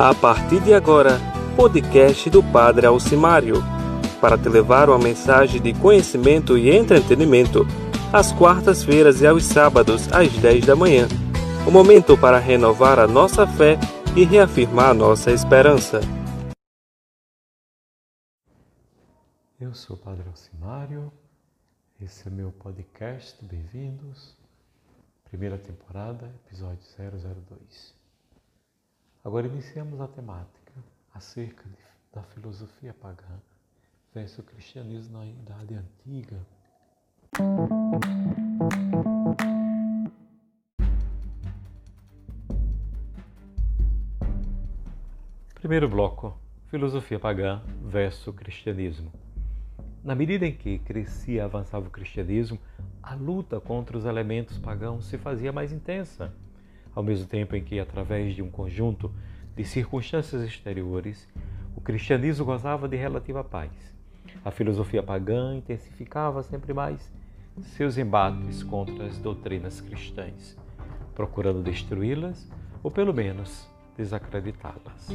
A partir de agora, podcast do Padre Alcimário, para te levar uma mensagem de conhecimento e entretenimento, às quartas-feiras e aos sábados, às 10 da manhã. O momento para renovar a nossa fé e reafirmar nossa esperança. Eu sou o Padre Alcimário, esse é meu podcast, bem-vindos. Primeira temporada, episódio 002. Agora iniciamos a temática acerca de, da filosofia pagã versus o cristianismo na Idade Antiga. Primeiro bloco: filosofia pagã versus cristianismo. Na medida em que crescia e avançava o cristianismo, a luta contra os elementos pagãos se fazia mais intensa ao mesmo tempo em que, através de um conjunto de circunstâncias exteriores, o cristianismo gozava de relativa paz. A filosofia pagã intensificava sempre mais seus embates contra as doutrinas cristãs, procurando destruí-las ou, pelo menos, desacreditá-las.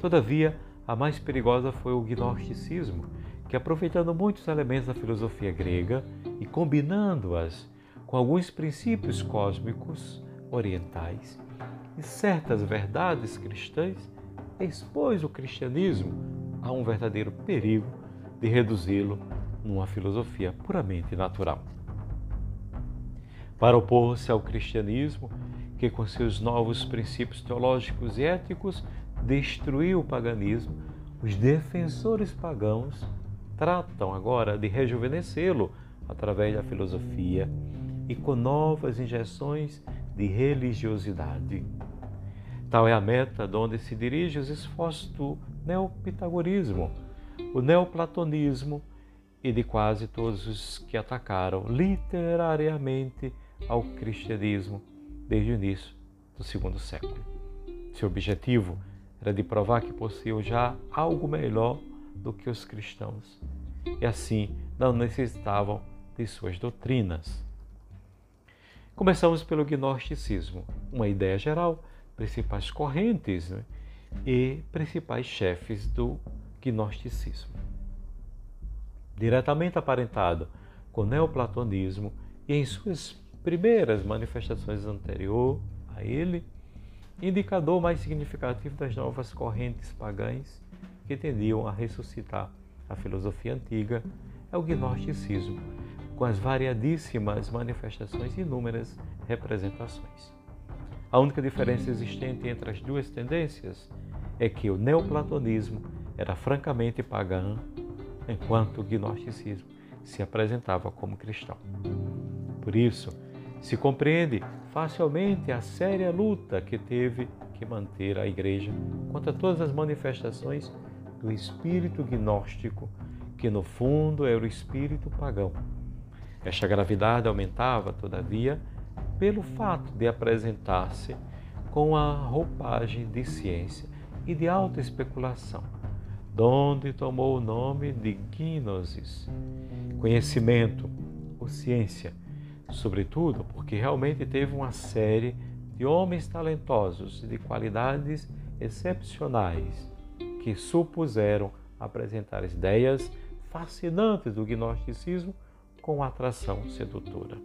Todavia, a mais perigosa foi o gnosticismo, que, aproveitando muitos elementos da filosofia grega e combinando-as com alguns princípios cósmicos, orientais e certas verdades cristãs, expôs o cristianismo a um verdadeiro perigo de reduzi-lo numa filosofia puramente natural. Para opor-se ao cristianismo, que com seus novos princípios teológicos e éticos destruiu o paganismo, os defensores pagãos tratam agora de rejuvenescê-lo através da filosofia e com novas injeções de religiosidade. Tal é a meta de onde se dirigem os esforços do neopitagorismo, o neoplatonismo e de quase todos os que atacaram literariamente ao cristianismo desde o início do segundo século. Seu objetivo era de provar que possuíam já algo melhor do que os cristãos e assim não necessitavam de suas doutrinas. Começamos pelo gnosticismo, uma ideia geral, principais correntes né, e principais chefes do gnosticismo. Diretamente aparentado com o neoplatonismo e em suas primeiras manifestações anterior a ele, indicador mais significativo das novas correntes pagãs que tendiam a ressuscitar a filosofia antiga é o gnosticismo, com as variadíssimas manifestações e inúmeras representações. A única diferença existente entre as duas tendências é que o neoplatonismo era francamente pagão, enquanto o gnosticismo se apresentava como cristão. Por isso, se compreende facilmente a séria luta que teve que manter a Igreja contra todas as manifestações do espírito gnóstico, que no fundo era o espírito pagão esta gravidade aumentava, todavia, pelo fato de apresentar-se com a roupagem de ciência e de alta especulação, donde tomou o nome de gnosis, conhecimento ou ciência, sobretudo porque realmente teve uma série de homens talentosos e de qualidades excepcionais que supuseram apresentar ideias fascinantes do gnosticismo com atração sedutora.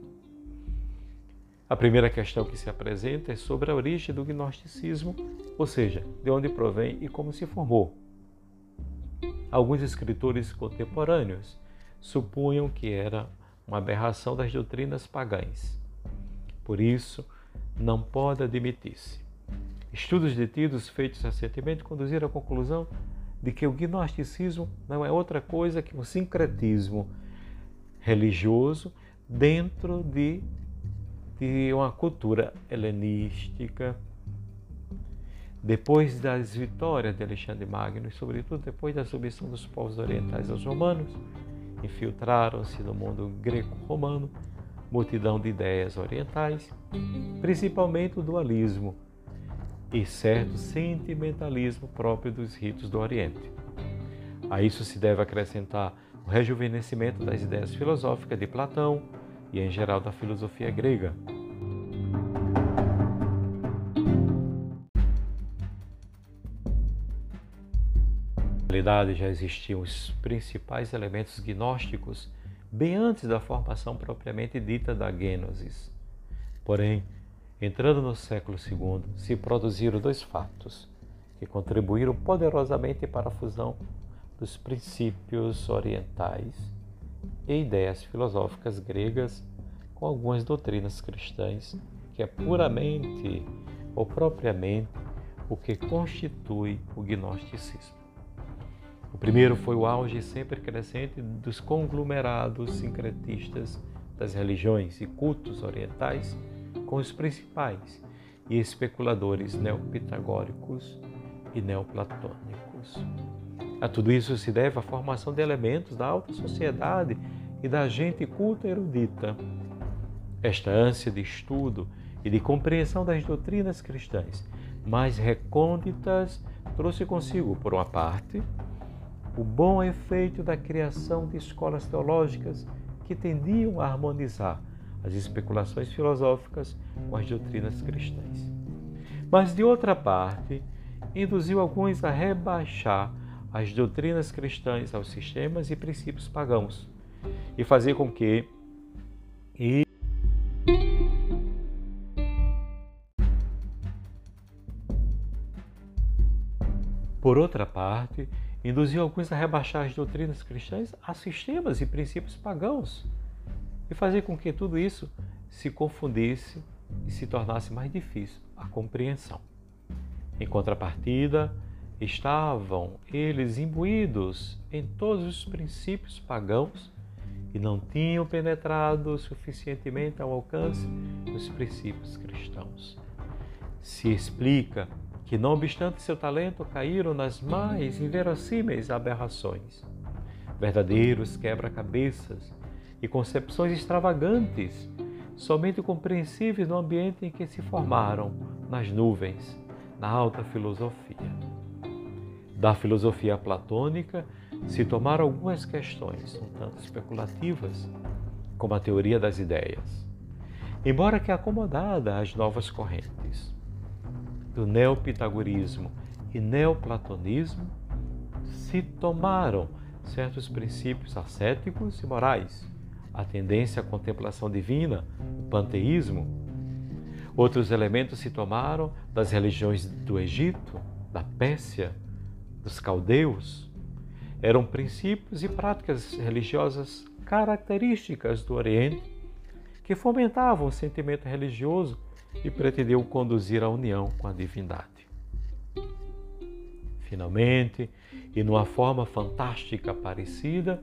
A primeira questão que se apresenta é sobre a origem do gnosticismo, ou seja, de onde provém e como se formou. Alguns escritores contemporâneos supunham que era uma aberração das doutrinas pagãs. Por isso, não pode admitir-se. Estudos detidos feitos recentemente conduziram à conclusão de que o gnosticismo não é outra coisa que um sincretismo religioso dentro de, de uma cultura helenística. Depois das vitórias de Alexandre Magno e, sobretudo, depois da submissão dos povos orientais aos romanos, infiltraram-se no mundo greco-romano multidão de ideias orientais, principalmente o dualismo e certo sentimentalismo próprio dos ritos do Oriente. A isso se deve acrescentar o rejuvenescimento das ideias filosóficas de Platão e, em geral, da filosofia grega. Na realidade, já existiam os principais elementos gnósticos bem antes da formação propriamente dita da Gênesis. Porém, entrando no século II, se produziram dois fatos que contribuíram poderosamente para a fusão dos princípios orientais e ideias filosóficas gregas com algumas doutrinas cristãs, que é puramente ou propriamente o que constitui o gnosticismo. O primeiro foi o auge sempre crescente dos conglomerados sincretistas das religiões e cultos orientais com os principais e especuladores neopitagóricos e neoplatônicos. A tudo isso se deve a formação de elementos da alta sociedade e da gente culta erudita. Esta ânsia de estudo e de compreensão das doutrinas cristãs mais recônditas trouxe consigo, por uma parte, o bom efeito da criação de escolas teológicas que tendiam a harmonizar as especulações filosóficas com as doutrinas cristãs. Mas, de outra parte, induziu alguns a rebaixar as doutrinas cristãs aos sistemas e princípios pagãos e fazer com que e Por outra parte, induziu alguns a rebaixar as doutrinas cristãs a sistemas e princípios pagãos e fazer com que tudo isso se confundisse e se tornasse mais difícil a compreensão. Em contrapartida, estavam eles imbuídos em todos os princípios pagãos e não tinham penetrado suficientemente ao alcance dos princípios cristãos. Se explica que, não obstante seu talento, caíram nas mais inverossímeis aberrações, verdadeiros quebra-cabeças e concepções extravagantes, somente compreensíveis no ambiente em que se formaram, nas nuvens, na alta filosofia. Da filosofia platônica se tomaram algumas questões, um tanto especulativas, como a teoria das ideias, embora que acomodada às novas correntes. Do neopitagorismo e neoplatonismo se tomaram certos princípios ascéticos e morais, a tendência à contemplação divina, o panteísmo. Outros elementos se tomaram das religiões do Egito, da Pérsia, dos caldeus. Eram princípios e práticas religiosas características do Oriente que fomentavam o sentimento religioso e pretendiam conduzir à união com a divindade. Finalmente, e numa forma fantástica parecida,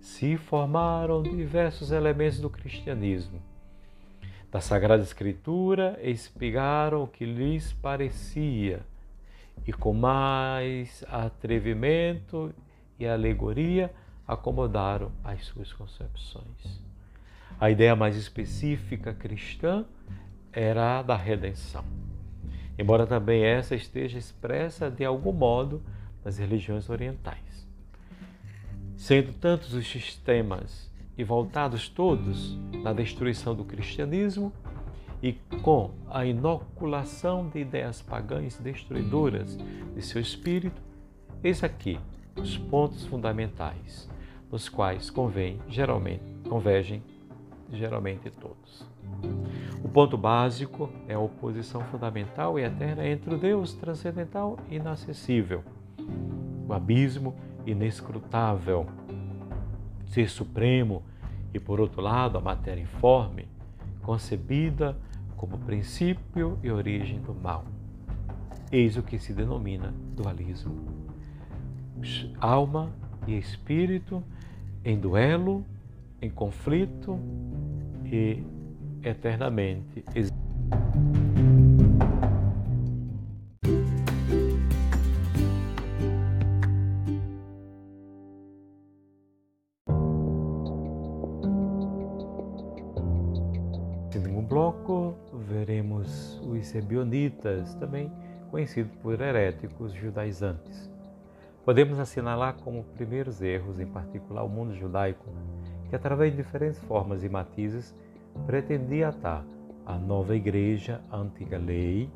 se formaram diversos elementos do cristianismo. Da Sagrada Escritura espigaram o que lhes parecia e com mais atrevimento e alegoria acomodaram as suas concepções. A ideia mais específica cristã era a da redenção, embora também essa esteja expressa de algum modo nas religiões orientais. Sendo tantos os sistemas e voltados todos na destruição do cristianismo e com a inoculação de ideias pagãs destruidoras de seu espírito, eis aqui os pontos fundamentais, nos quais convém geralmente convergem geralmente todos. O ponto básico é a oposição fundamental e eterna entre o Deus transcendental e inacessível, o abismo inescrutável, ser supremo, e por outro lado, a matéria informe, concebida como princípio e origem do mal. Eis o que se denomina dualismo. Alma e espírito em duelo, em conflito e eternamente. Bloco, veremos os Sebionitas, também conhecidos por heréticos judaizantes. Podemos assinalar como primeiros erros, em particular o mundo judaico, que através de diferentes formas e matizes pretendia atar a nova igreja à antiga lei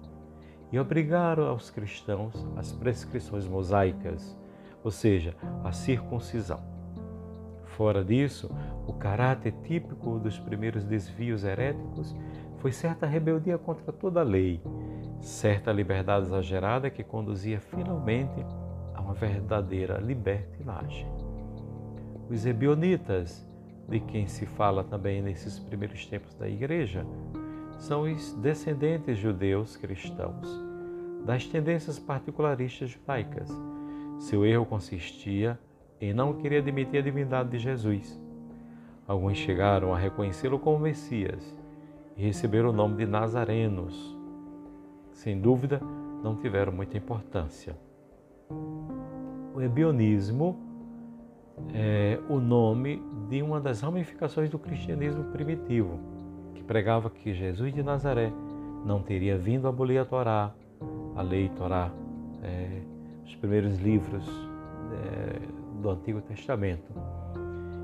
e obrigar aos cristãos às prescrições mosaicas, ou seja, a circuncisão. Fora disso, o caráter típico dos primeiros desvios heréticos foi certa rebeldia contra toda a lei, certa liberdade exagerada que conduzia finalmente a uma verdadeira libertinagem. Os ebionitas, de quem se fala também nesses primeiros tempos da igreja, são os descendentes judeus cristãos das tendências particularistas judaicas. Seu erro consistia em não querer admitir a divindade de Jesus. Alguns chegaram a reconhecê-lo como Messias e receberam o nome de Nazarenos. Sem dúvida, não tiveram muita importância. O ebionismo é o nome de uma das ramificações do cristianismo primitivo, que pregava que Jesus de Nazaré não teria vindo abolir a Torá, a lei Torá, é, os primeiros livros é, do Antigo Testamento,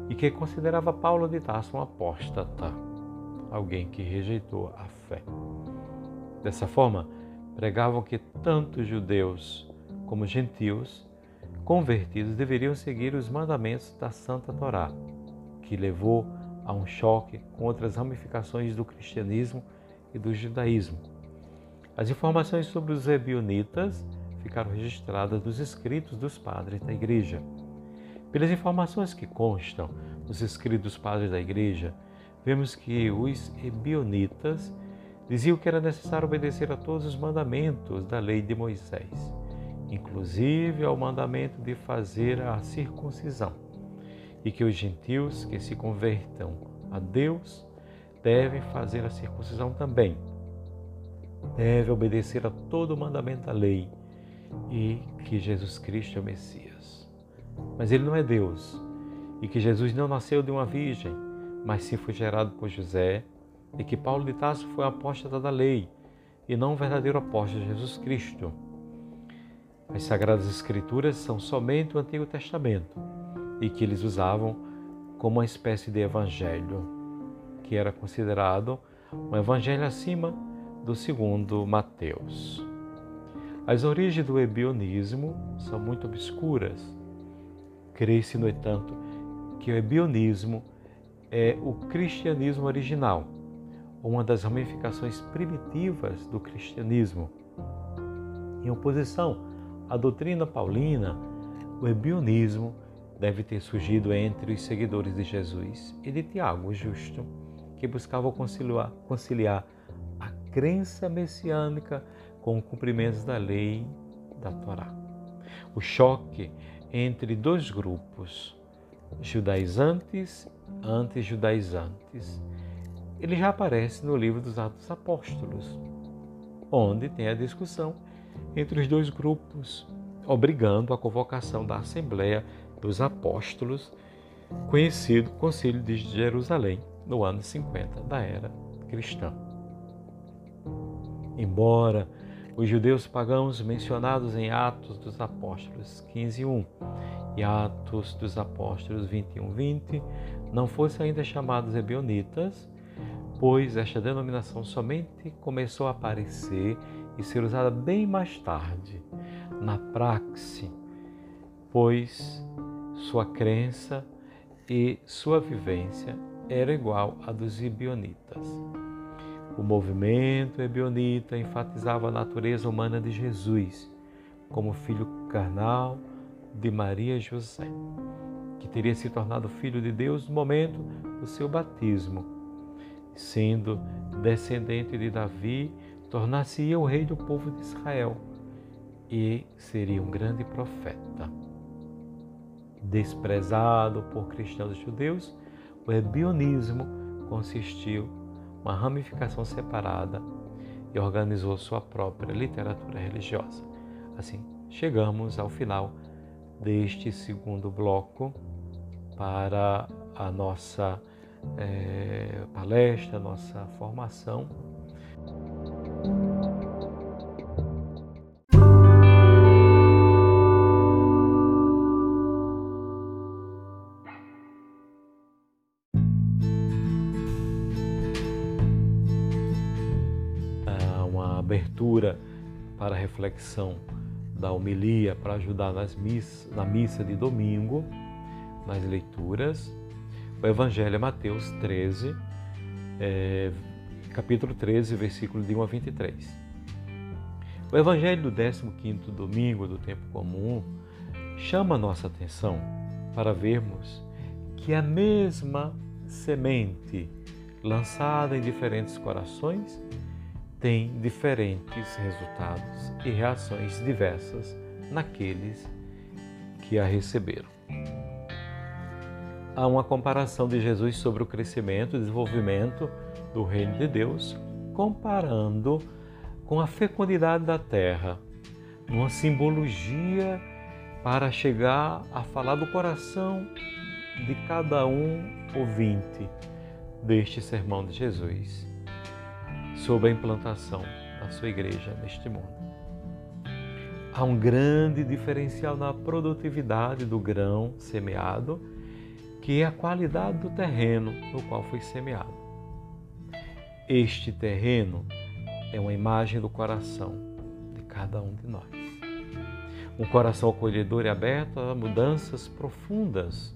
e que considerava Paulo de Tarso um apóstata, alguém que rejeitou a fé. Dessa forma, pregavam que tanto judeus como gentios convertidos deveriam seguir os mandamentos da Santa Torá, que levou a um choque com outras ramificações do cristianismo e do judaísmo. As informações sobre os ebionitas ficaram registradas nos escritos dos padres da igreja. Pelas informações que constam nos escritos padres da igreja, vemos que os ebionitas diziam que era necessário obedecer a todos os mandamentos da lei de Moisés, inclusive ao mandamento de fazer a circuncisão, e que os gentios que se convertam a Deus devem fazer a circuncisão também deve obedecer a todo o mandamento da lei e que Jesus Cristo é o Messias. Mas ele não é Deus e que Jesus não nasceu de uma virgem, mas sim foi gerado por José e que Paulo de Tarso foi apóstolo da lei e não um verdadeiro apóstolo de Jesus Cristo. As Sagradas Escrituras são somente o Antigo Testamento e que eles usavam como uma espécie de evangelho, que era considerado um evangelho acima do segundo Mateus. As origens do ebionismo são muito obscuras. Crê-se, no entanto, que o ebionismo é o cristianismo original, uma das ramificações primitivas do cristianismo. Em oposição à doutrina paulina, o ebionismo deve ter surgido entre os seguidores de Jesus e de Tiago, o justo, que buscavam conciliar, conciliar crença messiânica com o cumprimento da lei da Torá. O choque entre dois grupos, judaizantes e anti-judaizantes, ele já aparece no livro dos Atos Apóstolos, onde tem a discussão entre os dois grupos, obrigando a convocação da Assembleia dos Apóstolos, conhecido Concílio de Jerusalém, no ano 50 da era cristã. Embora os judeus pagãos mencionados em Atos dos Apóstolos 15:1 e Atos dos Apóstolos 21:20 não fossem ainda chamados ebionitas, pois esta denominação somente começou a aparecer e ser usada bem mais tarde, na praxe, pois sua crença e sua vivência era igual à dos ebionitas. O movimento ebionita enfatizava a natureza humana de Jesus como filho carnal de Maria e José, que teria se tornado filho de Deus no momento do seu batismo. Sendo descendente de Davi, tornar-se-ia o rei do povo de Israel e seria um grande profeta. Desprezado por cristãos judeus, o ebionismo consistiu uma ramificação separada e organizou sua própria literatura religiosa. Assim, chegamos ao final deste segundo bloco para a nossa é, palestra, nossa formação. Abertura para reflexão da homilia para ajudar nas miss, na missa de domingo, nas leituras. O Evangelho é Mateus 13, é, capítulo 13, versículo de 1 a 23. O Evangelho do 15 domingo do tempo comum chama nossa atenção para vermos que a mesma semente lançada em diferentes corações tem diferentes resultados e reações diversas naqueles que a receberam. Há uma comparação de Jesus sobre o crescimento e desenvolvimento do reino de Deus, comparando com a fecundidade da terra, numa simbologia para chegar a falar do coração de cada um ouvinte deste sermão de Jesus sobre a implantação da sua igreja neste mundo. Há um grande diferencial na produtividade do grão semeado, que é a qualidade do terreno no qual foi semeado. Este terreno é uma imagem do coração de cada um de nós. Um coração acolhedor e aberto a mudanças profundas,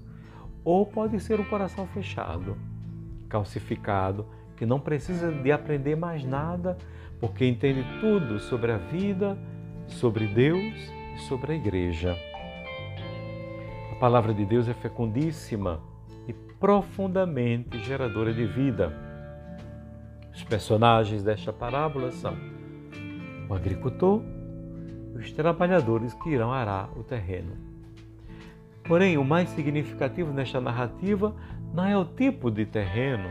ou pode ser um coração fechado, calcificado, que não precisa de aprender mais nada, porque entende tudo sobre a vida, sobre Deus e sobre a igreja. A palavra de Deus é fecundíssima e profundamente geradora de vida os personagens desta parábola são o agricultor e os trabalhadores que irão arar o terreno. Porém, o mais significativo nesta narrativa não é o tipo de terreno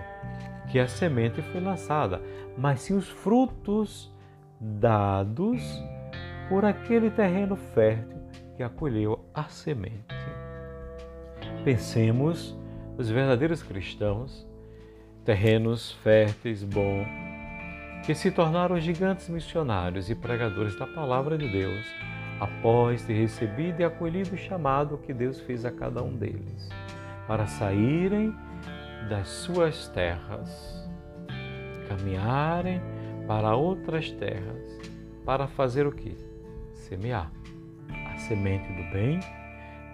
que a semente foi lançada, mas sim os frutos dados por aquele terreno fértil que acolheu a semente. Pensemos os verdadeiros cristãos terrenos férteis, bons, que se tornaram gigantes missionários e pregadores da palavra de Deus, após ter recebido e acolhido o chamado que Deus fez a cada um deles, para saírem das suas terras, caminharem para outras terras, para fazer o que? Semear a semente do bem,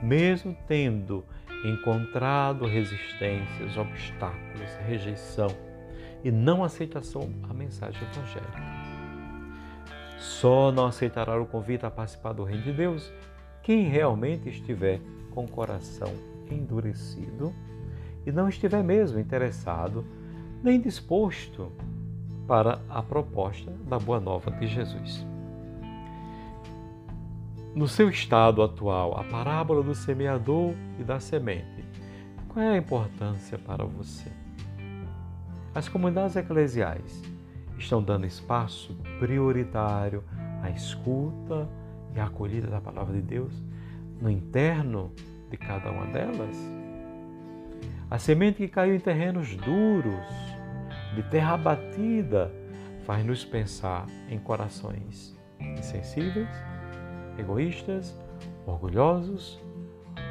mesmo tendo encontrado resistências, obstáculos, rejeição e não aceitação à mensagem evangélica. Só não aceitará o convite a participar do reino de Deus quem realmente estiver com o coração endurecido e não estiver mesmo interessado nem disposto para a proposta da boa nova de Jesus. No seu estado atual, a parábola do semeador e da semente, qual é a importância para você? As comunidades eclesiais estão dando espaço prioritário à escuta e à acolhida da palavra de Deus no interno de cada uma delas? A semente que caiu em terrenos duros, de terra batida, faz-nos pensar em corações insensíveis egoístas, orgulhosos,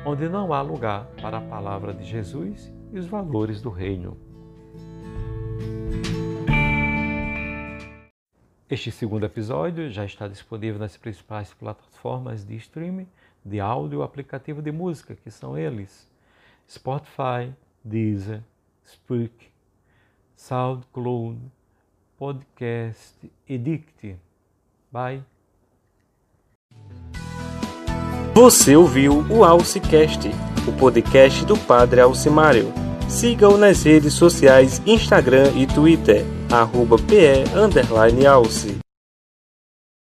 onde não há lugar para a palavra de Jesus e os valores do reino. Este segundo episódio já está disponível nas principais plataformas de streaming de áudio aplicativo de música, que são eles: Spotify, Deezer, Spreak, SoundCloud, Podcast Edict. Bye! Você ouviu o Alcicast, o podcast do Padre Alcimário. Siga-o nas redes sociais Instagram e Twitter, arroba PE Alce.